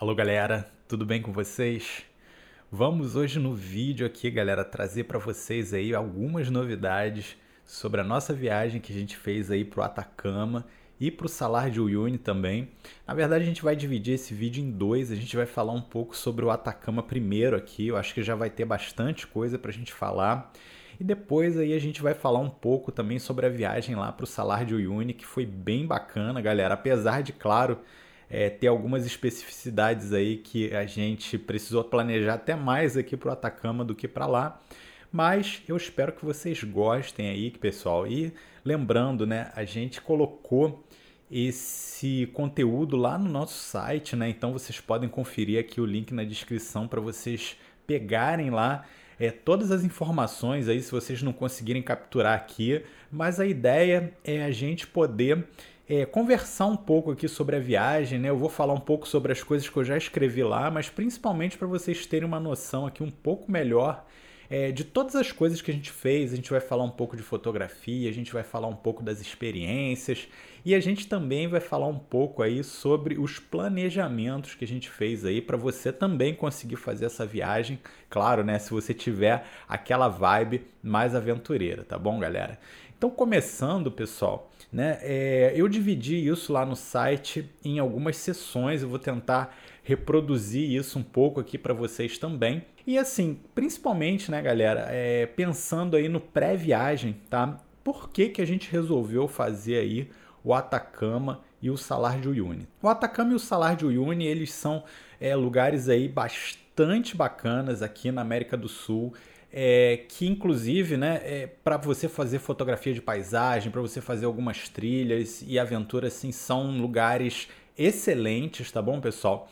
Alô galera, tudo bem com vocês? Vamos hoje no vídeo aqui, galera, trazer para vocês aí algumas novidades sobre a nossa viagem que a gente fez aí pro Atacama e pro Salar de Uyuni também. Na verdade, a gente vai dividir esse vídeo em dois. A gente vai falar um pouco sobre o Atacama primeiro aqui. Eu acho que já vai ter bastante coisa para a gente falar. E depois aí a gente vai falar um pouco também sobre a viagem lá pro Salar de Uyuni, que foi bem bacana, galera. Apesar de, claro, é, ter algumas especificidades aí que a gente precisou planejar até mais aqui para o Atacama do que para lá. Mas eu espero que vocês gostem aí, pessoal. E lembrando, né, a gente colocou esse conteúdo lá no nosso site, né? Então vocês podem conferir aqui o link na descrição para vocês pegarem lá é, todas as informações aí, se vocês não conseguirem capturar aqui. Mas a ideia é a gente poder é, conversar um pouco aqui sobre a viagem, né? Eu vou falar um pouco sobre as coisas que eu já escrevi lá, mas principalmente para vocês terem uma noção aqui um pouco melhor é, de todas as coisas que a gente fez. A gente vai falar um pouco de fotografia, a gente vai falar um pouco das experiências e a gente também vai falar um pouco aí sobre os planejamentos que a gente fez aí para você também conseguir fazer essa viagem. Claro, né? Se você tiver aquela vibe mais aventureira, tá bom, galera? Então, começando, pessoal, né, é, eu dividi isso lá no site em algumas sessões. Eu vou tentar reproduzir isso um pouco aqui para vocês também. E assim, principalmente, né, galera, é, pensando aí no pré-viagem, tá? Por que, que a gente resolveu fazer aí o Atacama e o Salar de Uyuni? O Atacama e o Salar de Uyuni, eles são é, lugares aí bastante bacanas aqui na América do Sul é, que inclusive, né, é, para você fazer fotografia de paisagem, para você fazer algumas trilhas e aventuras, assim, são lugares excelentes, tá bom, pessoal?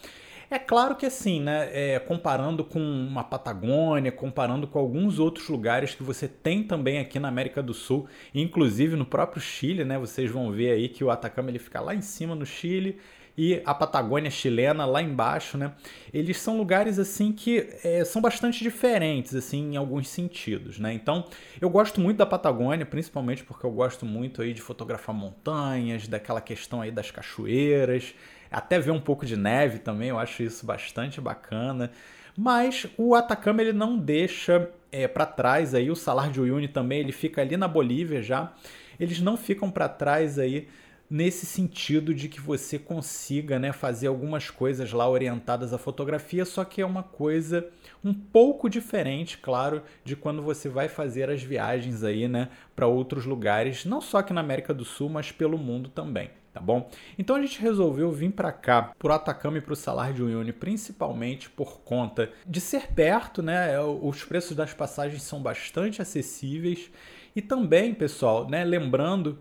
É claro que assim, né, é, comparando com uma Patagônia, comparando com alguns outros lugares que você tem também aqui na América do Sul, inclusive no próprio Chile, né, vocês vão ver aí que o Atacama ele fica lá em cima no Chile e a Patagônia chilena lá embaixo, né? Eles são lugares assim que é, são bastante diferentes assim em alguns sentidos, né? Então eu gosto muito da Patagônia, principalmente porque eu gosto muito aí de fotografar montanhas, daquela questão aí das cachoeiras, até ver um pouco de neve também, eu acho isso bastante bacana. Mas o Atacama ele não deixa é, para trás aí o Salar de Uyuni também, ele fica ali na Bolívia já. Eles não ficam para trás aí nesse sentido de que você consiga né, fazer algumas coisas lá orientadas à fotografia, só que é uma coisa um pouco diferente, claro, de quando você vai fazer as viagens aí, né, para outros lugares, não só aqui na América do Sul, mas pelo mundo também. Tá bom? Então a gente resolveu vir para cá, para o Atacama e para o Salar de Uyuni, principalmente por conta de ser perto, né? É, os preços das passagens são bastante acessíveis e também, pessoal, né? Lembrando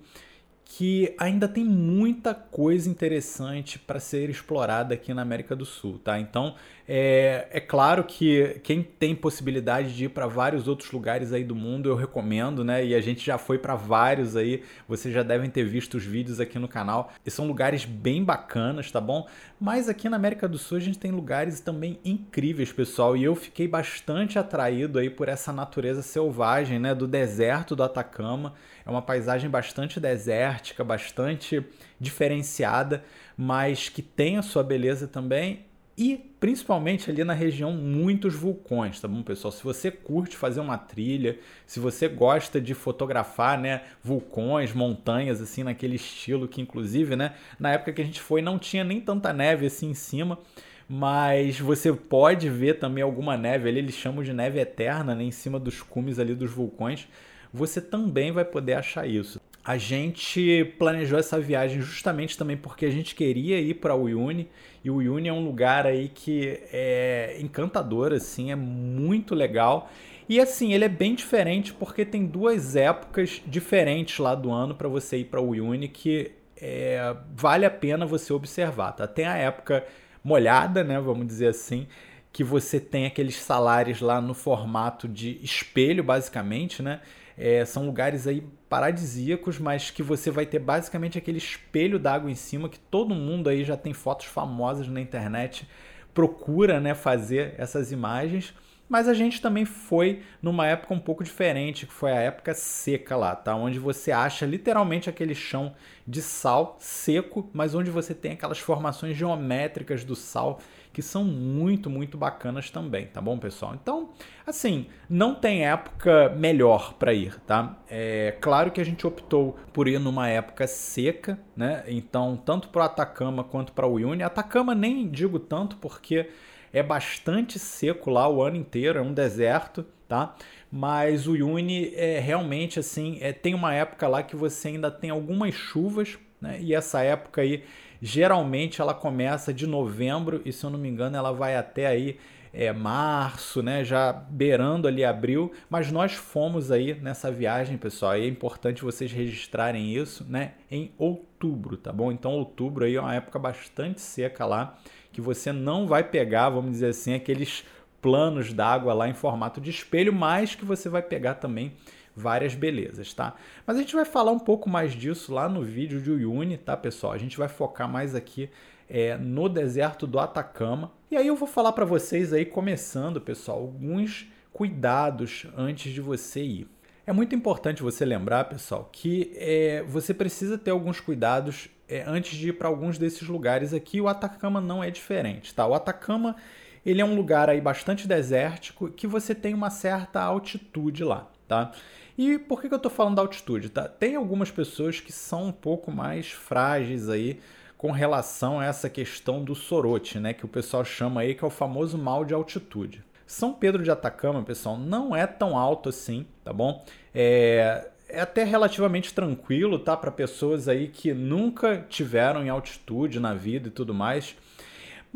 que ainda tem muita coisa interessante para ser explorada aqui na América do Sul, tá? Então, é, é claro que quem tem possibilidade de ir para vários outros lugares aí do mundo, eu recomendo, né? E a gente já foi para vários aí, vocês já devem ter visto os vídeos aqui no canal. E são lugares bem bacanas, tá bom? Mas aqui na América do Sul a gente tem lugares também incríveis, pessoal, e eu fiquei bastante atraído aí por essa natureza selvagem, né, do deserto do Atacama. É uma paisagem bastante desértica, bastante diferenciada, mas que tem a sua beleza também e principalmente ali na região muitos vulcões, tá bom, pessoal? Se você curte fazer uma trilha, se você gosta de fotografar, né, vulcões, montanhas assim naquele estilo que inclusive, né, na época que a gente foi não tinha nem tanta neve assim em cima, mas você pode ver também alguma neve ali, eles chamam de neve eterna, né, em cima dos cumes ali dos vulcões você também vai poder achar isso. A gente planejou essa viagem justamente também porque a gente queria ir para o Uyuni e o Uyuni é um lugar aí que é encantador, assim, é muito legal. E assim, ele é bem diferente porque tem duas épocas diferentes lá do ano para você ir para o Uyuni que é, vale a pena você observar, tá? Tem a época molhada, né, vamos dizer assim, que você tem aqueles salários lá no formato de espelho, basicamente, né? É, são lugares aí paradisíacos, mas que você vai ter basicamente aquele espelho d'água em cima que todo mundo aí já tem fotos famosas na internet, procura né, fazer essas imagens. Mas a gente também foi numa época um pouco diferente, que foi a época seca lá, tá? Onde você acha literalmente aquele chão de sal seco, mas onde você tem aquelas formações geométricas do sal que são muito, muito bacanas também, tá bom, pessoal? Então, assim, não tem época melhor para ir, tá? É claro que a gente optou por ir numa época seca, né? Então, tanto para Atacama quanto para o Uyuni. Atacama nem digo tanto porque é bastante seco lá o ano inteiro, é um deserto, tá? Mas o Uyuni é realmente assim, é, tem uma época lá que você ainda tem algumas chuvas, né? E essa época aí Geralmente ela começa de novembro e, se eu não me engano, ela vai até aí é, março, né? Já beirando ali abril. Mas nós fomos aí nessa viagem, pessoal. E é importante vocês registrarem isso, né? Em outubro, tá bom? Então, outubro aí é uma época bastante seca lá, que você não vai pegar, vamos dizer assim, aqueles planos d'água lá em formato de espelho, mas que você vai pegar também várias belezas, tá? Mas a gente vai falar um pouco mais disso lá no vídeo de Uyuni, tá, pessoal? A gente vai focar mais aqui é, no deserto do Atacama. E aí eu vou falar para vocês aí, começando, pessoal, alguns cuidados antes de você ir. É muito importante você lembrar, pessoal, que é, você precisa ter alguns cuidados é, antes de ir para alguns desses lugares aqui. O Atacama não é diferente, tá? O Atacama ele é um lugar aí bastante desértico que você tem uma certa altitude lá, tá? E por que, que eu estou falando da altitude? Tá? Tem algumas pessoas que são um pouco mais frágeis aí com relação a essa questão do sorote, né? Que o pessoal chama aí que é o famoso mal de altitude. São Pedro de Atacama, pessoal, não é tão alto assim, tá bom? É, é até relativamente tranquilo, tá? Para pessoas aí que nunca tiveram em altitude na vida e tudo mais.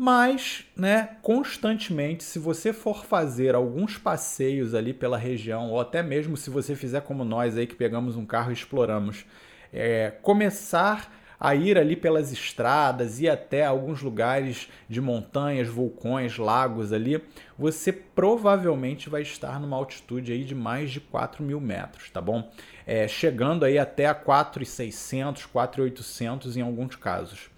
Mas, né, constantemente, se você for fazer alguns passeios ali pela região, ou até mesmo se você fizer como nós aí que pegamos um carro e exploramos, é, começar a ir ali pelas estradas e até alguns lugares de montanhas, vulcões, lagos ali, você provavelmente vai estar numa altitude aí de mais de 4 mil metros, tá bom? É, chegando aí até a 4,600, 4,800 em alguns casos.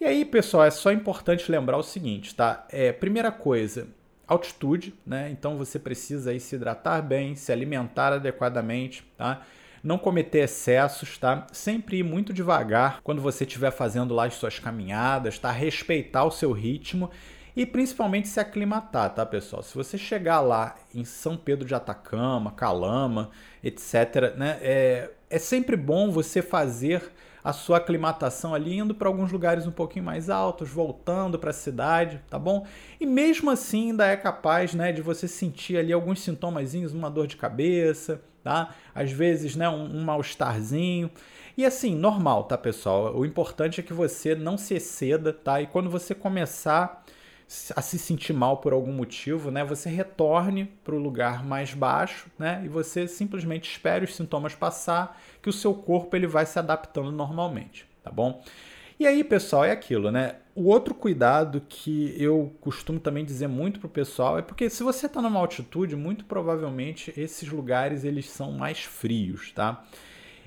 E aí, pessoal, é só importante lembrar o seguinte, tá? É, primeira coisa, altitude, né? Então você precisa aí se hidratar bem, se alimentar adequadamente, tá? Não cometer excessos, tá? Sempre ir muito devagar quando você estiver fazendo lá as suas caminhadas, tá? Respeitar o seu ritmo e principalmente se aclimatar, tá, pessoal? Se você chegar lá em São Pedro de Atacama, Calama, etc., né? É, é sempre bom você fazer a sua aclimatação ali, indo para alguns lugares um pouquinho mais altos, voltando para a cidade, tá bom? E mesmo assim ainda é capaz, né, de você sentir ali alguns sintomazinhos, uma dor de cabeça, tá? Às vezes, né, um, um mal-estarzinho. E assim, normal, tá, pessoal? O importante é que você não se exceda, tá? E quando você começar a se sentir mal por algum motivo, né, você retorne para o lugar mais baixo, né, e você simplesmente espere os sintomas passar, que o seu corpo ele vai se adaptando normalmente, tá bom? E aí, pessoal, é aquilo, né? O outro cuidado que eu costumo também dizer muito pro pessoal é porque se você está numa altitude, muito provavelmente esses lugares eles são mais frios, tá?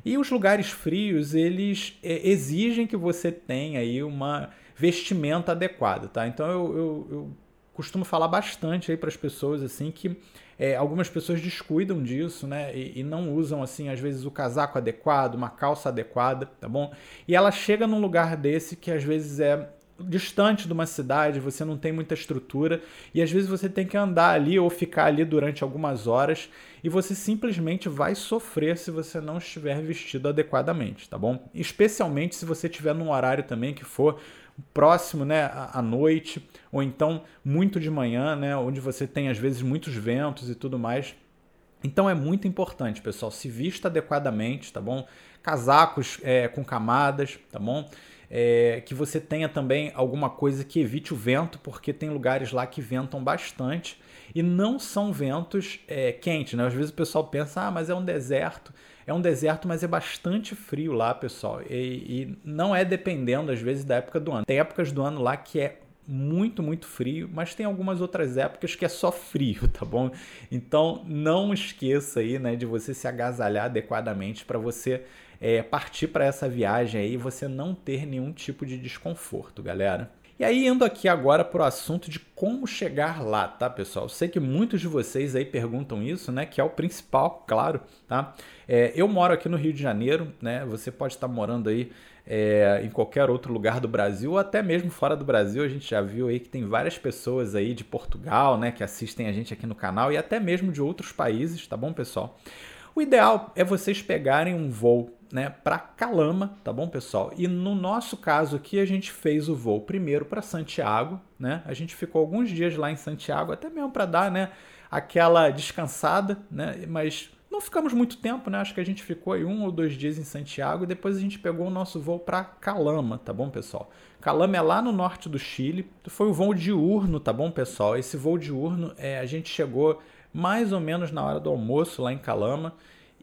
E os lugares frios, eles é, exigem que você tenha aí uma vestimenta adequada, tá? Então eu, eu, eu costumo falar bastante aí para as pessoas assim que é, algumas pessoas descuidam disso, né? E, e, não usam assim às vezes o casaco adequado, uma calça adequada, tá bom? E ela chega num lugar desse que às vezes é distante de uma cidade, você não tem muita estrutura e às vezes você tem que andar ali ou ficar ali durante algumas horas e você simplesmente vai sofrer se você não estiver vestido adequadamente, tá bom? Especialmente se você estiver num horário também que for próximo, né, à noite, ou então muito de manhã, né, onde você tem às vezes muitos ventos e tudo mais. Então é muito importante, pessoal, se vista adequadamente, tá bom? Casacos é, com camadas, tá bom? É, que você tenha também alguma coisa que evite o vento, porque tem lugares lá que ventam bastante e não são ventos é, quentes, né? Às vezes o pessoal pensa, ah, mas é um deserto. É um deserto, mas é bastante frio lá, pessoal. E, e, não é dependendo, às vezes, da época do ano. Tem épocas do ano lá que é muito, muito frio, mas tem algumas outras épocas que é só frio, tá bom? Então não esqueça aí, né, de você se agasalhar adequadamente para você é, partir para essa viagem aí e você não ter nenhum tipo de desconforto, galera. E aí, indo aqui agora para o assunto de como chegar lá, tá, pessoal? Sei que muitos de vocês aí perguntam isso, né? Que é o principal, claro, tá? É, eu moro aqui no Rio de Janeiro, né? Você pode estar morando aí é, em qualquer outro lugar do Brasil, ou até mesmo fora do Brasil. A gente já viu aí que tem várias pessoas aí de Portugal, né? Que assistem a gente aqui no canal e até mesmo de outros países, tá bom, pessoal? O ideal é vocês pegarem um voo né, para Calama, tá bom, pessoal? E no nosso caso aqui, a gente fez o voo primeiro para Santiago, né? A gente ficou alguns dias lá em Santiago, até mesmo para dar, né, aquela descansada, né? Mas não ficamos muito tempo, né? Acho que a gente ficou aí um ou dois dias em Santiago e depois a gente pegou o nosso voo para Calama, tá bom, pessoal? Calama é lá no norte do Chile. Foi um voo diurno, tá bom, pessoal? Esse voo diurno, é, a gente chegou mais ou menos na hora do almoço lá em Calama.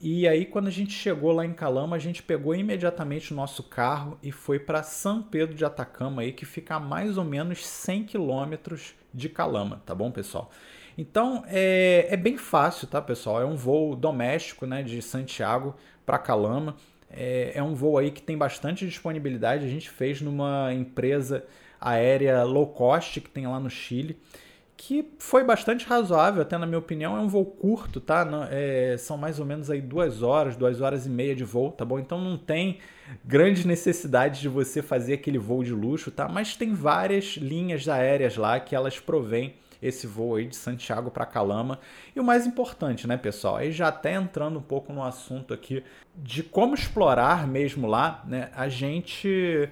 E aí, quando a gente chegou lá em Calama, a gente pegou imediatamente o nosso carro e foi para São Pedro de Atacama, aí, que fica a mais ou menos 100 quilômetros de Calama, tá bom, pessoal? Então é, é bem fácil, tá, pessoal? É um voo doméstico né, de Santiago para Calama. É, é um voo aí que tem bastante disponibilidade. A gente fez numa empresa aérea low cost que tem lá no Chile que foi bastante razoável, até na minha opinião. É um voo curto, tá? É, são mais ou menos aí duas horas, duas horas e meia de voo, tá bom? Então não tem grande necessidade de você fazer aquele voo de luxo, tá? Mas tem várias linhas aéreas lá que elas provêm esse voo aí de Santiago para Calama. E o mais importante, né, pessoal? Aí já até entrando um pouco no assunto aqui de como explorar mesmo lá, né? A gente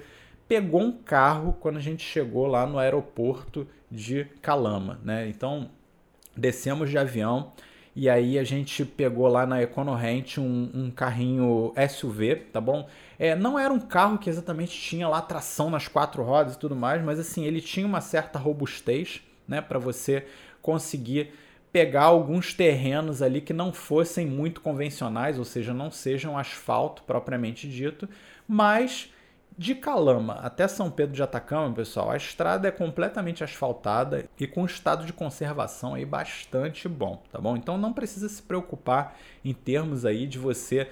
pegou um carro quando a gente chegou lá no aeroporto de Calama, né? Então descemos de avião e aí a gente pegou lá na EconoRent um, um carrinho SUV, tá bom? É, não era um carro que exatamente tinha lá tração nas quatro rodas e tudo mais, mas assim ele tinha uma certa robustez, né? Para você conseguir pegar alguns terrenos ali que não fossem muito convencionais, ou seja, não sejam asfalto propriamente dito, mas de Calama até São Pedro de Atacama, pessoal, a estrada é completamente asfaltada e com estado de conservação aí bastante bom, tá bom? Então não precisa se preocupar em termos aí de você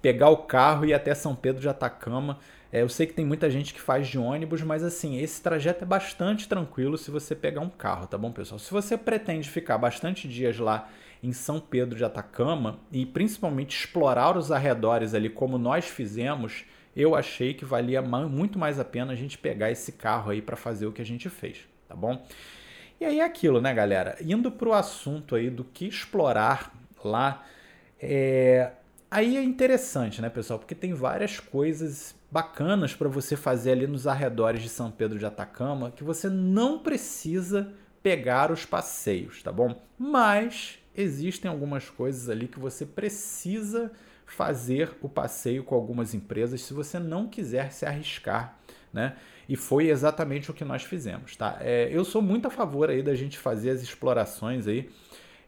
pegar o carro e ir até São Pedro de Atacama. É, eu sei que tem muita gente que faz de ônibus, mas assim, esse trajeto é bastante tranquilo se você pegar um carro, tá bom, pessoal? Se você pretende ficar bastante dias lá em São Pedro de Atacama e principalmente explorar os arredores ali como nós fizemos, eu achei que valia muito mais a pena a gente pegar esse carro aí para fazer o que a gente fez, tá bom? E aí é aquilo, né, galera? Indo para o assunto aí do que explorar lá, é... aí é interessante, né, pessoal? Porque tem várias coisas bacanas para você fazer ali nos arredores de São Pedro de Atacama que você não precisa pegar os passeios, tá bom? Mas existem algumas coisas ali que você precisa fazer o passeio com algumas empresas se você não quiser se arriscar, né? E foi exatamente o que nós fizemos, tá? É, eu sou muito a favor aí da gente fazer as explorações aí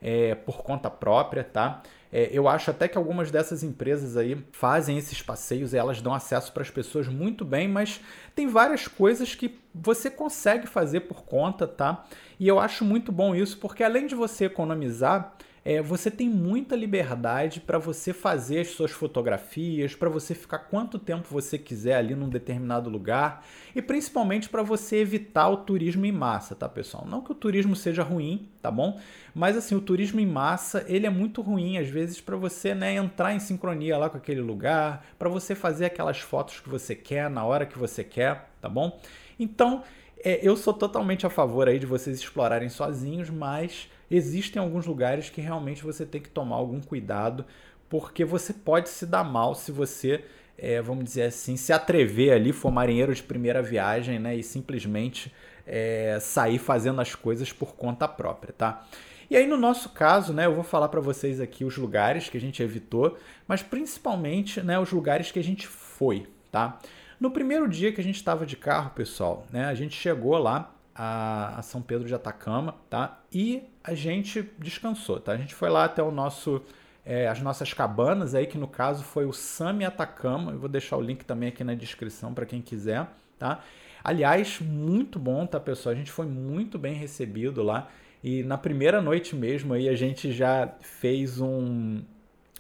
é, por conta própria, tá? É, eu acho até que algumas dessas empresas aí fazem esses passeios e elas dão acesso para as pessoas muito bem, mas tem várias coisas que você consegue fazer por conta, tá? E eu acho muito bom isso, porque além de você economizar, é, você tem muita liberdade para você fazer as suas fotografias, para você ficar quanto tempo você quiser ali num determinado lugar e principalmente para você evitar o turismo em massa, tá, pessoal? Não que o turismo seja ruim, tá bom? Mas assim, o turismo em massa, ele é muito ruim às vezes para você, né, entrar em sincronia lá com aquele lugar, para você fazer aquelas fotos que você quer na hora que você quer, tá bom? Então, é, eu sou totalmente a favor aí de vocês explorarem sozinhos, mas existem alguns lugares que realmente você tem que tomar algum cuidado, porque você pode se dar mal se você, é, vamos dizer assim, se atrever ali, for marinheiro de primeira viagem, né, e simplesmente é, sair fazendo as coisas por conta própria, tá? E aí no nosso caso, né, eu vou falar para vocês aqui os lugares que a gente evitou, mas principalmente, né, os lugares que a gente foi, tá? No primeiro dia que a gente estava de carro, pessoal, né, a gente chegou lá a, São Pedro de Atacama, tá? E a gente descansou, tá? A gente foi lá até o nosso é, as nossas cabanas aí, que no caso foi o Sami Atacama. Eu vou deixar o link também aqui na descrição para quem quiser, tá? Aliás, muito bom, tá, pessoal? A gente foi muito bem recebido lá. E na primeira noite mesmo aí a gente já fez um,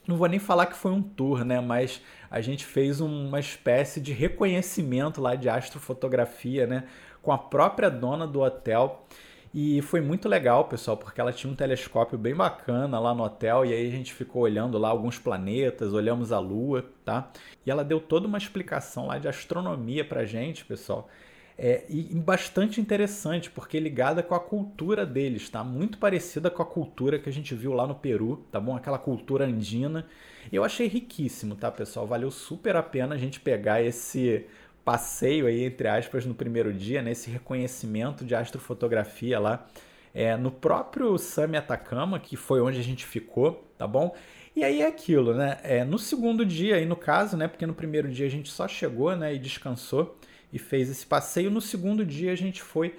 não vou nem falar que foi um tour, né? Mas a gente fez uma espécie de reconhecimento lá de astrofotografia, né? Com a própria dona do hotel. E foi muito legal, pessoal, porque ela tinha um telescópio bem bacana lá no hotel e aí a gente ficou olhando lá alguns planetas, olhamos a Lua, tá? E ela deu toda uma explicação lá de astronomia pra gente, pessoal. É, e bastante interessante, porque ligada com a cultura deles, tá? Muito parecida com a cultura que a gente viu lá no Peru, tá bom? Aquela cultura andina. Eu achei riquíssimo, tá, pessoal? Valeu super a pena a gente pegar esse passeio aí, entre aspas, no primeiro dia, nesse né? reconhecimento de astrofotografia lá é, no próprio Sami Atacama, que foi onde a gente ficou, tá bom? E aí é aquilo, né? É, no segundo dia, aí no caso, né? Porque no primeiro dia a gente só chegou, né? E descansou e fez esse passeio. No segundo dia a gente foi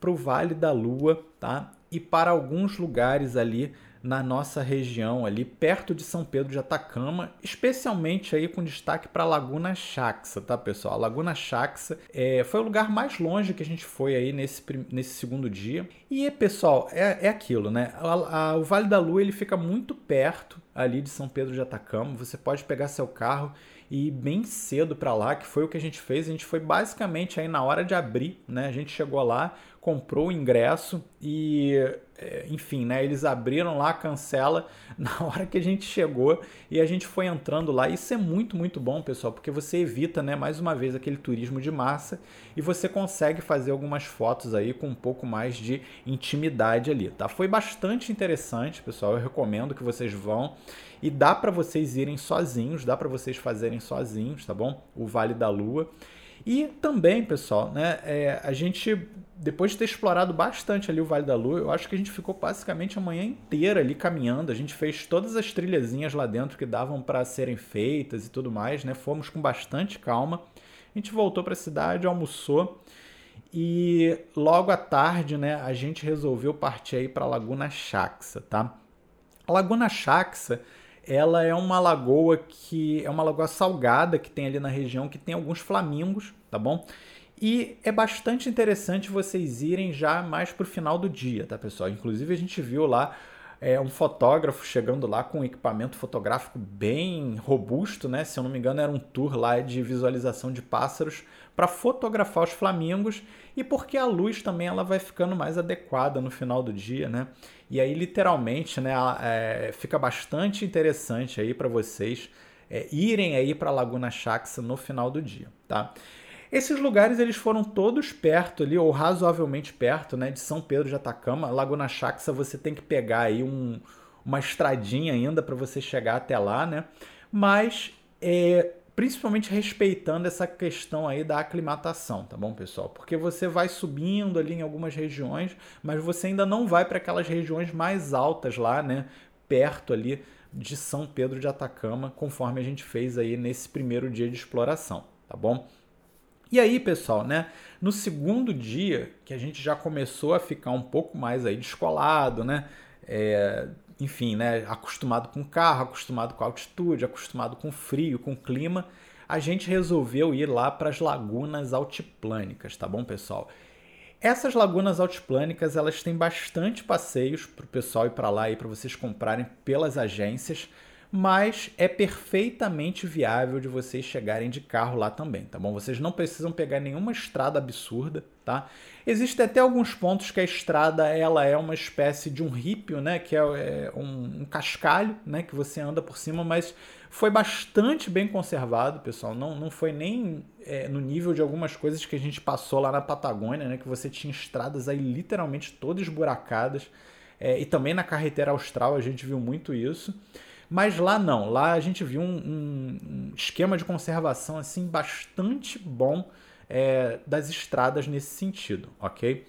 para o Vale da Lua, tá? E para alguns lugares ali na nossa região ali perto de São Pedro de Atacama, especialmente aí com destaque para Laguna Chaxa, tá pessoal? A Laguna Chaxa é, foi o lugar mais longe que a gente foi aí nesse, nesse segundo dia. E pessoal, é, é aquilo, né? A, a, o Vale da Lua ele fica muito perto ali de São Pedro de Atacama. Você pode pegar seu carro e ir bem cedo para lá, que foi o que a gente fez. A gente foi basicamente aí na hora de abrir, né? A gente chegou lá, comprou o ingresso e, enfim, né, eles abriram lá a cancela na hora que a gente chegou e a gente foi entrando lá. Isso é muito, muito bom, pessoal, porque você evita, né, mais uma vez, aquele turismo de massa e você consegue fazer algumas fotos aí com um pouco mais de intimidade ali, tá? Foi bastante interessante, pessoal. Eu recomendo que vocês vão e dá para vocês irem sozinhos, dá para vocês fazerem sozinhos, tá bom? O Vale da Lua. E também, pessoal, né, é, a gente, depois de ter explorado bastante ali o Vale da Lua, eu acho que a gente ficou basicamente a manhã inteira ali caminhando. A gente fez todas as trilhazinhas lá dentro que davam para serem feitas e tudo mais, né? Fomos com bastante calma. A gente voltou para a cidade, almoçou e logo à tarde, né, a gente resolveu partir aí para Laguna Chaxa, tá? A Laguna Chaxa ela é uma lagoa que é uma lagoa salgada que tem ali na região que tem alguns flamingos, tá bom? E é bastante interessante vocês irem já mais para o final do dia, tá, pessoal? Inclusive a gente viu lá é, um fotógrafo chegando lá com um equipamento fotográfico bem robusto, né? Se eu não me engano, era um tour lá de visualização de pássaros para fotografar os flamingos e porque a luz também ela vai ficando mais adequada no final do dia, né? E aí, literalmente, né, é, fica bastante interessante aí para vocês é, irem aí para Laguna Chaxa no final do dia, tá? Esses lugares eles foram todos perto ali, ou razoavelmente perto, né, de São Pedro de Atacama. Laguna Chaxa você tem que pegar aí um, uma estradinha ainda para você chegar até lá, né? Mas é, principalmente respeitando essa questão aí da aclimatação, tá bom, pessoal? Porque você vai subindo ali em algumas regiões, mas você ainda não vai para aquelas regiões mais altas lá, né, perto ali de São Pedro de Atacama, conforme a gente fez aí nesse primeiro dia de exploração, tá bom? E aí, pessoal, né, no segundo dia, que a gente já começou a ficar um pouco mais aí descolado, né, é, enfim, né, acostumado com carro, acostumado com altitude, acostumado com frio, com clima, a gente resolveu ir lá para as lagunas altiplânicas, tá bom, pessoal? Essas lagunas altiplânicas, elas têm bastante passeios para o pessoal ir para lá e para vocês comprarem pelas agências mas é perfeitamente viável de vocês chegarem de carro lá também, tá bom? Vocês não precisam pegar nenhuma estrada absurda, tá? Existem até alguns pontos que a estrada ela é uma espécie de um rípio, né? Que é, é um, um, cascalho, né? Que você anda por cima, mas foi bastante bem conservado, pessoal. Não, não foi nem é, no nível de algumas coisas que a gente passou lá na Patagônia, né? Que você tinha estradas aí literalmente todas esburacadas. É, e também na carretera austral a gente viu muito isso. Mas lá não, lá a gente viu um, um, esquema de conservação assim bastante bom é, das estradas nesse sentido, ok?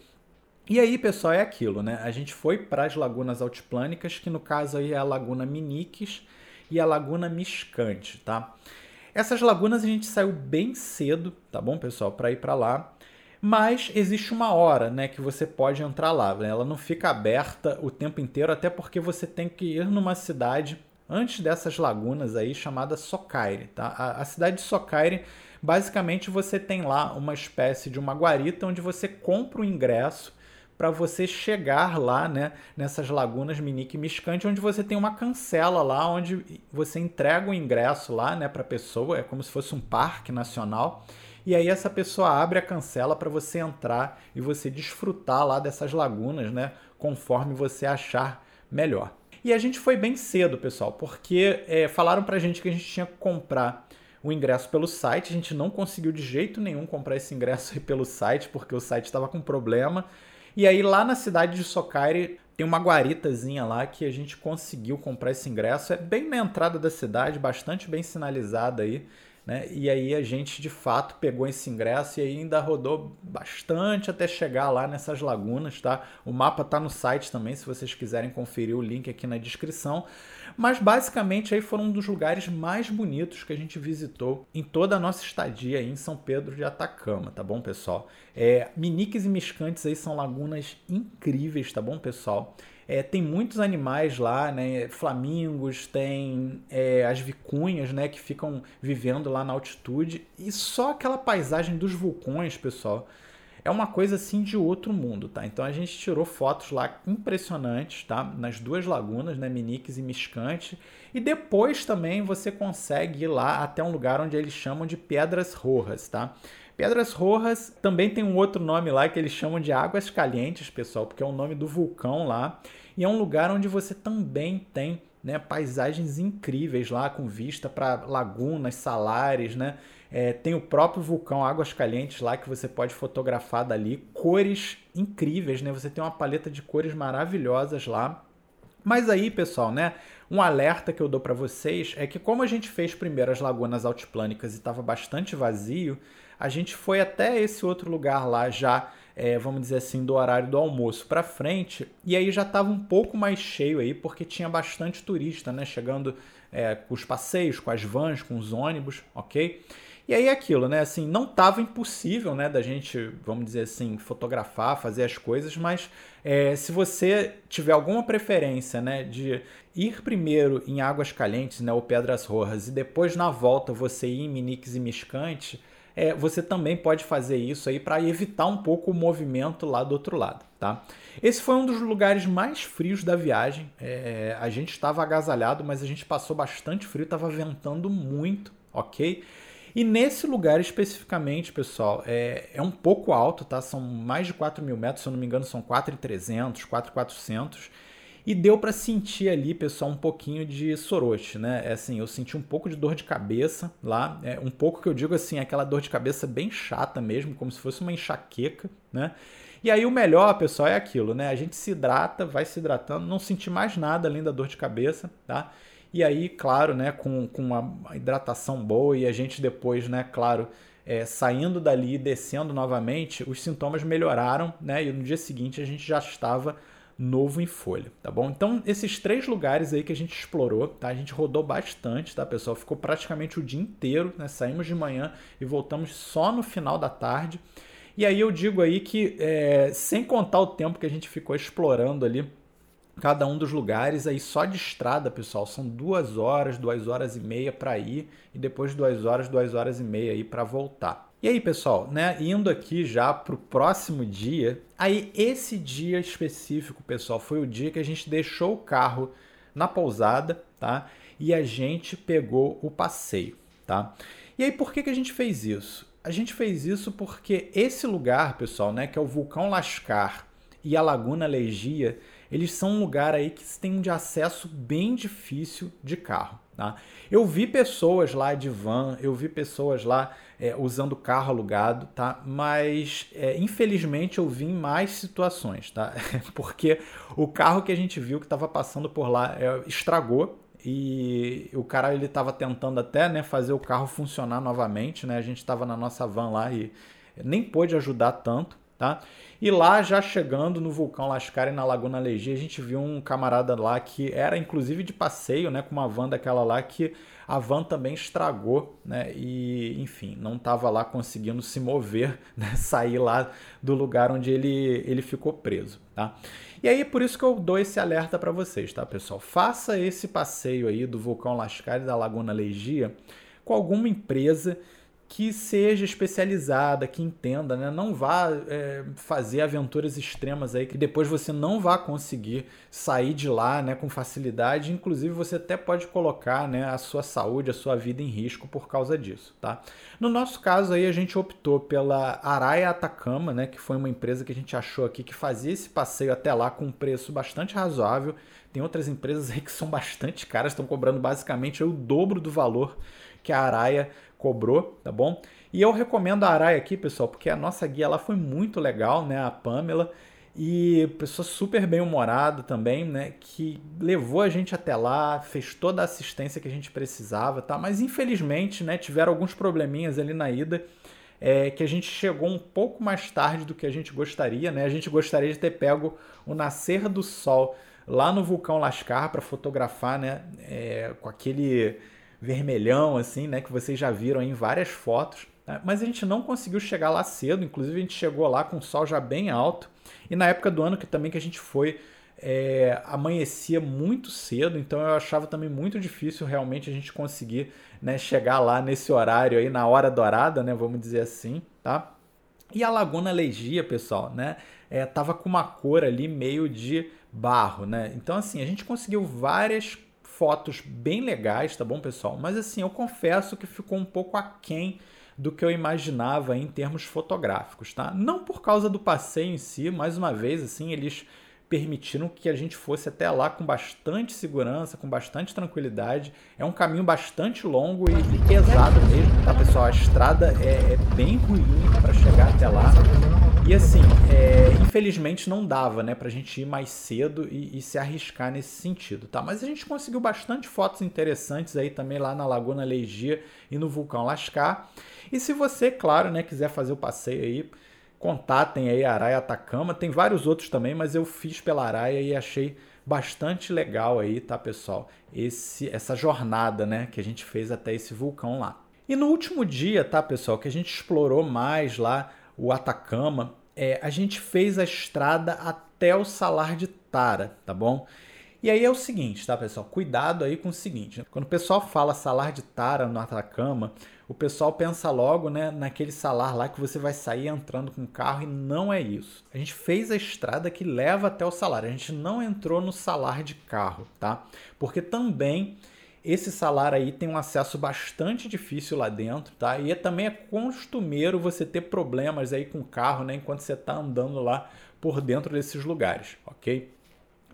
E aí, pessoal, é aquilo, né? A gente foi para as lagunas altiplânicas, que no caso aí é a Laguna Miniques e a Laguna Miscante, tá? Essas lagunas a gente saiu bem cedo, tá bom, pessoal, para ir para lá. Mas existe uma hora, né, que você pode entrar lá. Né? Ela não fica aberta o tempo inteiro, até porque você tem que ir numa cidade antes dessas lagunas aí chamada Socaire, tá? A, a, cidade de Socaire, basicamente você tem lá uma espécie de uma guarita onde você compra o ingresso para você chegar lá, né, nessas lagunas Minique e Miscante, onde você tem uma cancela lá, onde você entrega o ingresso lá, né, para pessoa, é como se fosse um parque nacional, E aí essa pessoa abre a cancela para você entrar e você desfrutar lá dessas lagunas, né? Conforme você achar melhor. E a gente foi bem cedo, pessoal, porque é, falaram pra gente que a gente tinha que comprar o ingresso pelo site. A gente não conseguiu de jeito nenhum comprar esse ingresso pelo site, porque o site estava com problema. E aí lá na cidade de Socaire tem uma guaritazinha lá que a gente conseguiu comprar esse ingresso. É bem na entrada da cidade, bastante bem sinalizada aí. Né? E aí a gente de fato pegou esse ingresso e ainda rodou bastante até chegar lá nessas lagunas, tá? O mapa tá no site também, se vocês quiserem conferir o link aqui na descrição. Mas basicamente aí foram um dos lugares mais bonitos que a gente visitou em toda a nossa estadia aí em São Pedro de Atacama, tá bom, pessoal? É, Miniques e Miscantes aí são lagunas incríveis, tá bom, pessoal? É, tem muitos animais lá, né? Flamingos, tem é, as vicunhas, né? Que ficam vivendo lá na altitude. E só aquela paisagem dos vulcões, pessoal, é uma coisa assim de outro mundo, tá? Então a gente tirou fotos lá impressionantes, tá? Nas duas lagunas, né? Miniques e Miscante. E depois também você consegue ir lá até um lugar onde eles chamam de Pedras Rojas, tá? Pedras Rojas também tem um outro nome lá que eles chamam de Águas Calientes, pessoal, porque é o nome do vulcão lá. E é um lugar onde você também tem né, paisagens incríveis lá, com vista para lagunas, salares, né? É, tem o próprio vulcão Águas Calientes lá que você pode fotografar dali. Cores incríveis, né? Você tem uma paleta de cores maravilhosas lá. Mas aí, pessoal, né? Um alerta que eu dou para vocês é que como a gente fez primeiro as lagunas altiplânicas e estava bastante vazio, a gente foi até esse outro lugar lá já, é, vamos dizer assim, do horário do almoço para frente, e aí já estava um pouco mais cheio aí, porque tinha bastante turista, né? Chegando é, com os passeios, com as vans, com os ônibus, ok? E aí é aquilo, né? Assim, não estava impossível, né, da gente, vamos dizer assim, fotografar, fazer as coisas, mas é, se você tiver alguma preferência, né, de ir primeiro em Águas Calientes, né, ou Pedras Rojas, e depois na volta você ir em Minix e Miscante, é, você também pode fazer isso aí para evitar um pouco o movimento lá do outro lado, tá? Esse foi um dos lugares mais frios da viagem. É, a gente estava agasalhado, mas a gente passou bastante frio, estava ventando muito, ok? E nesse lugar especificamente, pessoal, é, é um pouco alto, tá? São mais de 4 mil metros, se eu não me engano, são 4,300, 4,400. E deu para sentir ali, pessoal, um pouquinho de sorote, né? É assim, eu senti um pouco de dor de cabeça lá, é um pouco que eu digo assim, aquela dor de cabeça bem chata mesmo, como se fosse uma enxaqueca, né? E aí o melhor, pessoal, é aquilo, né? A gente se hidrata, vai se hidratando, não sentir mais nada além da dor de cabeça, tá? E aí, claro, né, com, com uma hidratação boa e a gente depois, né, claro, é, saindo dali e descendo novamente, os sintomas melhoraram, né? E no dia seguinte a gente já estava novo em folha, tá bom? Então, esses três lugares aí que a gente explorou, tá? A gente rodou bastante, tá, pessoal? Ficou praticamente o dia inteiro, né? Saímos de manhã e voltamos só no final da tarde. E aí eu digo aí que, é, sem contar o tempo que a gente ficou explorando ali cada um dos lugares, aí só de estrada, pessoal, são duas horas, duas horas e meia para ir e depois duas horas, duas horas e meia aí para voltar. E aí, pessoal, né, indo aqui já para o próximo dia, aí esse dia específico, pessoal, foi o dia que a gente deixou o carro na pousada, tá? E a gente pegou o passeio, tá? E aí, por que, que a gente fez isso? A gente fez isso porque esse lugar, pessoal, né, que é o vulcão Lascar e a Laguna Legia, eles são um lugar aí que tem um de acesso bem difícil de carro. Tá? Eu vi pessoas lá de van, eu vi pessoas lá é, usando carro alugado, tá? Mas é, infelizmente eu vi em mais situações, tá? Porque o carro que a gente viu que estava passando por lá é, estragou e o cara ele estava tentando até né, fazer o carro funcionar novamente, né? A gente estava na nossa van lá e nem pôde ajudar tanto, tá? E lá, já chegando no vulcão Lascar e na Laguna Legia, a gente viu um camarada lá que era inclusive de passeio, né, com uma van daquela lá que a van também estragou, né, e enfim, não estava lá conseguindo se mover, né, sair lá do lugar onde ele, ele ficou preso, tá? E aí, por isso que eu dou esse alerta para vocês, tá, pessoal? Faça esse passeio aí do vulcão Lascar e da Laguna Legia com alguma empresa que seja especializada, que entenda, né? Não vá é, fazer aventuras extremas aí que depois você não vai conseguir sair de lá, né, com facilidade. Inclusive você até pode colocar, né, a sua saúde, a sua vida em risco por causa disso, tá? No nosso caso aí a gente optou pela Araia Atacama, né, que foi uma empresa que a gente achou aqui que fazia esse passeio até lá com um preço bastante razoável. Tem outras empresas aí que são bastante caras, estão cobrando basicamente o dobro do valor que a Araia cobrou, tá bom? E eu recomendo a Araia aqui, pessoal, porque a nossa guia ela foi muito legal, né? A Pamela. E pessoa super bem humorada também, né? Que levou a gente até lá, fez toda a assistência que a gente precisava, tá? Mas infelizmente, né? Tiveram alguns probleminhas ali na ida. É, que a gente chegou um pouco mais tarde do que a gente gostaria, né? A gente gostaria de ter pego o nascer do sol lá no vulcão Lascar para fotografar, né? É, com aquele vermelhão, assim, né? Que vocês já viram em várias fotos. Né? Mas a gente não conseguiu chegar lá cedo, inclusive a gente chegou lá com o sol já bem alto. E na época do ano que também que a gente foi, é, amanhecia muito cedo, então eu achava também muito difícil realmente a gente conseguir né, chegar lá nesse horário aí, na hora dourada, né? Vamos dizer assim, tá? E a Laguna Legia, pessoal, né? É, tava com uma cor ali meio de barro, né? Então, assim, a gente conseguiu várias fotos bem legais, tá bom, pessoal? Mas assim, eu confesso que ficou um pouco aquém do que eu imaginava em termos fotográficos, tá? Não por causa do passeio em si, mais uma vez, assim, eles permitiram que a gente fosse até lá com bastante segurança, com bastante tranquilidade. É um caminho bastante longo e, pesado mesmo, tá, pessoal? A estrada é, é bem ruim para chegar até lá. E assim, é, infelizmente não dava, né, pra gente ir mais cedo e, e, se arriscar nesse sentido, tá? Mas a gente conseguiu bastante fotos interessantes aí também lá na Laguna Legia e no Vulcão Lascar. E se você, claro, né, quiser fazer o passeio aí, contatem aí a Araia Atacama. Tem vários outros também, mas eu fiz pela Araia e achei bastante legal aí, tá, pessoal? Esse, essa jornada, né, que a gente fez até esse vulcão lá. E no último dia, tá, pessoal, que a gente explorou mais lá o Atacama, é, a gente fez a estrada até o Salar de Tara, tá bom? E aí é o seguinte, tá, pessoal? Cuidado aí com o seguinte. Quando o pessoal fala Salar de Tara no Atacama, o pessoal pensa logo, né, naquele salar lá que você vai sair entrando com o carro e não é isso. A gente fez a estrada que leva até o salar. A gente não entrou no salar de carro, tá? Porque também esse salário aí tem um acesso bastante difícil lá dentro, tá? E é, também é costumeiro você ter problemas aí com o carro, né? Enquanto você está andando lá por dentro desses lugares, ok?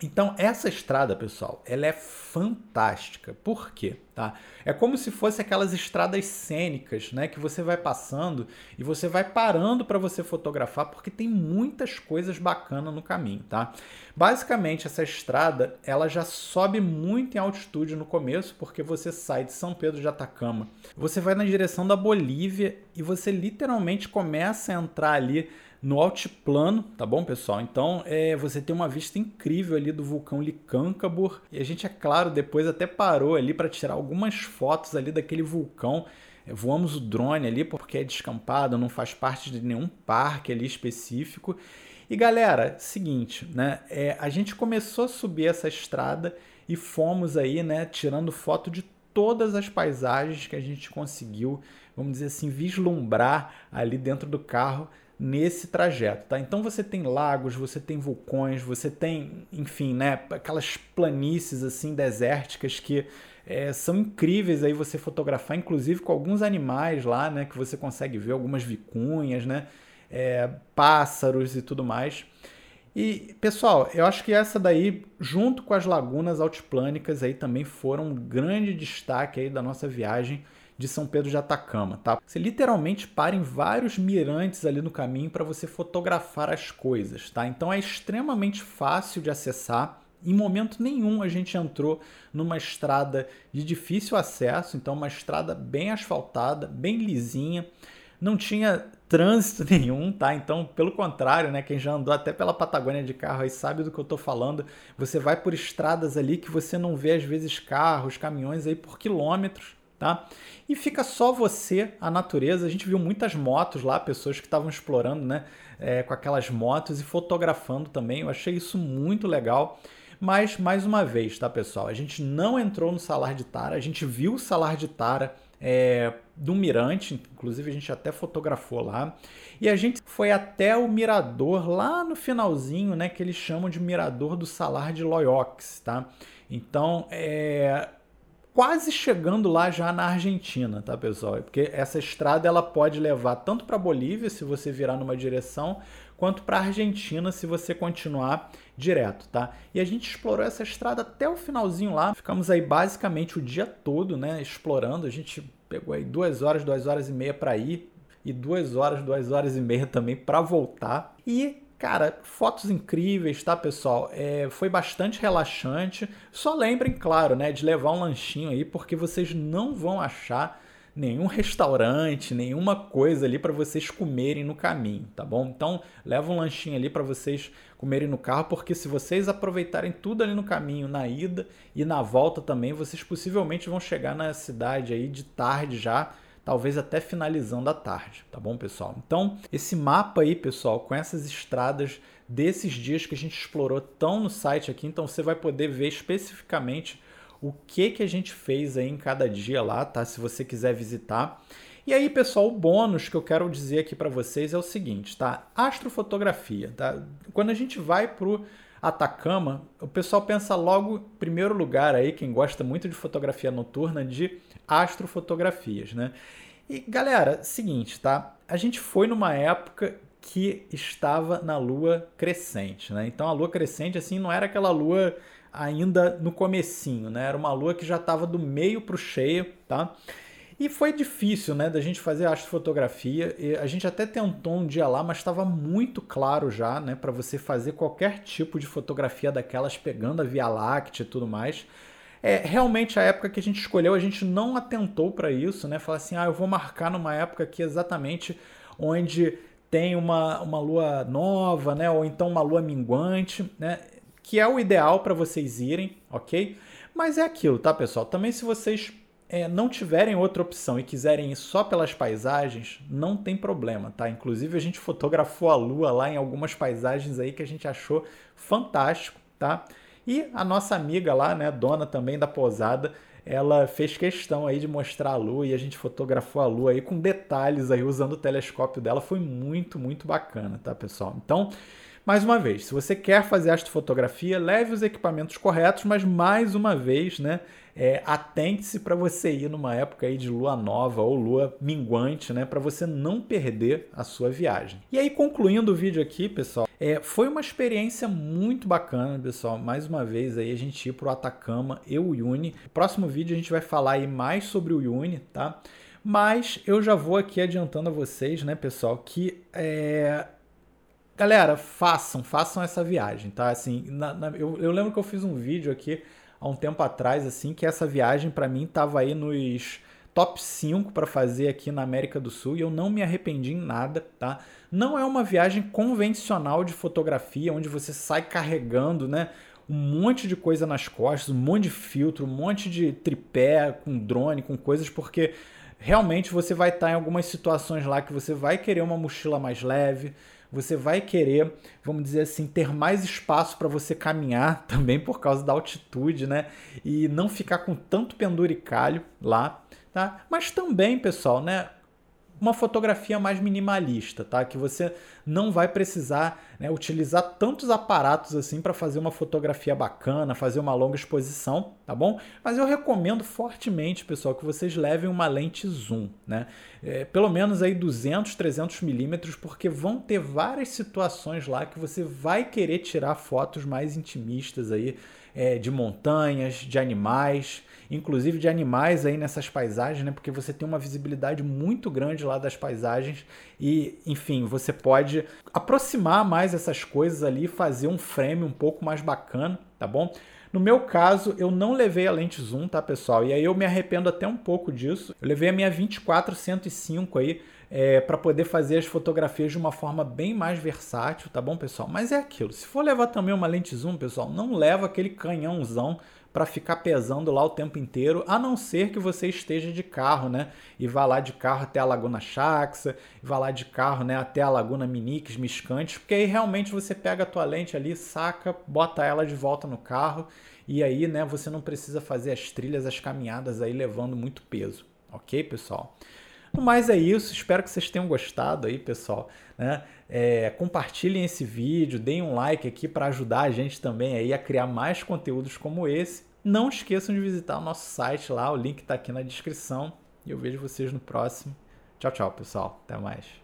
Então, essa estrada, pessoal, ela é fantástica. Por quê? Tá? É como se fosse aquelas estradas cênicas, né, que você vai passando e você vai parando para você fotografar, porque tem muitas coisas bacanas no caminho, tá? Basicamente, essa estrada, ela já sobe muito em altitude no começo, porque você sai de São Pedro de Atacama, você vai na direção da Bolívia e você literalmente começa a entrar ali no altiplano, tá bom, pessoal? Então é, você tem uma vista incrível ali do vulcão Licâncabur e a gente, é claro, depois até parou ali para tirar algumas fotos ali daquele vulcão. É, voamos o drone ali porque é descampado, não faz parte de nenhum parque ali específico. E galera, seguinte, né? É, a gente começou a subir essa estrada e fomos aí, né, tirando foto de todas as paisagens que a gente conseguiu, vamos dizer assim, vislumbrar ali dentro do carro nesse trajeto, tá? Então você tem lagos, você tem vulcões, você tem, enfim, né, aquelas planícies assim desérticas que é, são incríveis aí você fotografar, inclusive com alguns animais lá, né, que você consegue ver algumas vicunhas, né, é, pássaros e tudo mais. E pessoal, eu acho que essa daí, junto com as lagunas altiplânicas aí também foram um grande destaque aí da nossa viagem de São Pedro de Atacama, tá? Você literalmente para em vários mirantes ali no caminho para você fotografar as coisas, tá? Então é extremamente fácil de acessar. Em momento nenhum a gente entrou numa estrada de difícil acesso, então uma estrada bem asfaltada, bem lisinha, não tinha trânsito nenhum, tá? Então, pelo contrário, né, quem já andou até pela Patagônia de carro aí sabe do que eu tô falando. Você vai por estradas ali que você não vê às vezes carros, caminhões aí por quilômetros tá? E fica só você, a natureza. A gente viu muitas motos lá, pessoas que estavam explorando, né, é, com aquelas motos e fotografando também. Eu achei isso muito legal. Mas, mais uma vez, tá, pessoal? A gente não entrou no Salar de Tara, a gente viu o Salar de Tara é, do mirante, inclusive a gente até fotografou lá. E a gente foi até o mirador lá no finalzinho, né, que eles chamam de mirador do Salar de Loyox, tá? Então, é quase chegando lá já na Argentina, tá, pessoal? Porque essa estrada ela pode levar tanto para Bolívia se você virar numa direção, quanto para Argentina se você continuar direto, tá? E a gente explorou essa estrada até o finalzinho lá. Ficamos aí basicamente o dia todo, né, explorando. A gente pegou aí duas horas, duas horas e meia para ir e duas horas, duas horas e meia também para voltar. E Cara, fotos incríveis, tá, pessoal? É, foi bastante relaxante. Só lembrem, claro, né, de levar um lanchinho aí, porque vocês não vão achar nenhum restaurante, nenhuma coisa ali para vocês comerem no caminho, tá bom? Então, leva um lanchinho ali para vocês comerem no carro, porque se vocês aproveitarem tudo ali no caminho, na ida e na volta também, vocês possivelmente vão chegar na cidade aí de tarde já, talvez até finalizando a tarde, tá bom, pessoal? Então, esse mapa aí, pessoal, com essas estradas desses dias que a gente explorou tão no site aqui, então você vai poder ver especificamente o que que a gente fez aí em cada dia lá, tá? Se você quiser visitar. E aí, pessoal, o bônus que eu quero dizer aqui para vocês é o seguinte, tá? Astrofotografia, tá? Quando a gente vai pro Atacama, o pessoal pensa logo, primeiro lugar aí, quem gosta muito de fotografia noturna, de astrofotografias, né? E galera, seguinte, tá? A gente foi numa época que estava na lua crescente, né? Então a lua crescente assim não era aquela lua ainda no comecinho, né? Era uma lua que já estava do meio para o cheio, tá? E foi difícil, né, da gente fazer astrofotografia. E a gente até tentou um dia lá, mas estava muito claro já, né, para você fazer qualquer tipo de fotografia daquelas pegando a Via Láctea e tudo mais. É, realmente a época que a gente escolheu, a gente não atentou para isso, né? Falar assim, ah, eu vou marcar numa época aqui exatamente onde tem uma, uma lua nova, né? Ou então uma lua minguante, né? que é o ideal para vocês irem, ok? Mas é aquilo, tá, pessoal? Também se vocês é, não tiverem outra opção e quiserem ir só pelas paisagens, não tem problema, tá? Inclusive a gente fotografou a lua lá em algumas paisagens aí que a gente achou fantástico, tá? E a nossa amiga lá, né, dona também da posada, ela fez questão aí de mostrar a lua e a gente fotografou a lua aí com detalhes aí usando o telescópio dela, foi muito, muito bacana, tá, pessoal? Então, mais uma vez, se você quer fazer astrofotografia, leve os equipamentos corretos, mas mais uma vez, né, é, atente-se para você ir numa época aí de lua nova ou lua minguante, né, para você não perder a sua viagem. E aí, concluindo o vídeo aqui, pessoal, é, foi uma experiência muito bacana, pessoal. Mais uma vez aí a gente ir para o Atacama, e o Yuni. Próximo vídeo a gente vai falar aí mais sobre o Yuni, tá? Mas eu já vou aqui adiantando a vocês, né, pessoal, que é, Galera, façam, façam essa viagem, tá? Assim, na, na, eu, eu, lembro que eu fiz um vídeo aqui há um tempo atrás, assim, que essa viagem para mim tava aí nos top 5 para fazer aqui na América do Sul e eu não me arrependi em nada, tá? Não é uma viagem convencional de fotografia, onde você sai carregando, né? Um monte de coisa nas costas, um monte de filtro, um monte de tripé com drone, com coisas, porque realmente você vai estar em algumas situações lá que você vai querer uma mochila mais leve, você vai querer, vamos dizer assim, ter mais espaço para você caminhar também por causa da altitude, né? E não ficar com tanto penduricalho lá, tá? Mas também, pessoal, né? Uma fotografia mais minimalista, tá? Que você não vai precisar né, utilizar tantos aparatos assim para fazer uma fotografia bacana, fazer uma longa exposição, tá bom? Mas eu recomendo fortemente, pessoal, que vocês levem uma lente zoom, né? É, pelo menos aí 200, 300 milímetros, porque vão ter várias situações lá que você vai querer tirar fotos mais intimistas aí é, de montanhas, de animais, inclusive de animais aí nessas paisagens, né? Porque você tem uma visibilidade muito grande lá das paisagens e, enfim, você pode aproximar mais essas coisas ali, fazer um frame um pouco mais bacana, tá bom? No meu caso, eu não levei a lente zoom, tá, pessoal? E aí eu me arrependo até um pouco disso. Eu levei a minha 24-105 aí é, para poder fazer as fotografias de uma forma bem mais versátil, tá bom, pessoal? Mas é aquilo. Se for levar também uma lente zoom, pessoal, não leva aquele canhãozão para ficar pesando lá o tempo inteiro, a não ser que você esteja de carro, né? E vá lá de carro até a Laguna Chaxa, vá lá de carro, né, até a Laguna Minix, Miscantes, porque aí realmente você pega a tua lente ali, saca, bota ela de volta no carro e aí, né, você não precisa fazer as trilhas, as caminhadas aí levando muito peso ok, pessoal? No mais é isso, espero que vocês tenham gostado aí, pessoal. Né? É, compartilhem esse vídeo, deem um like aqui para ajudar a gente também aí a criar mais conteúdos como esse. Não esqueçam de visitar o nosso site lá, o link está aqui na descrição. E eu vejo vocês no próximo. Tchau, tchau, pessoal. Até mais.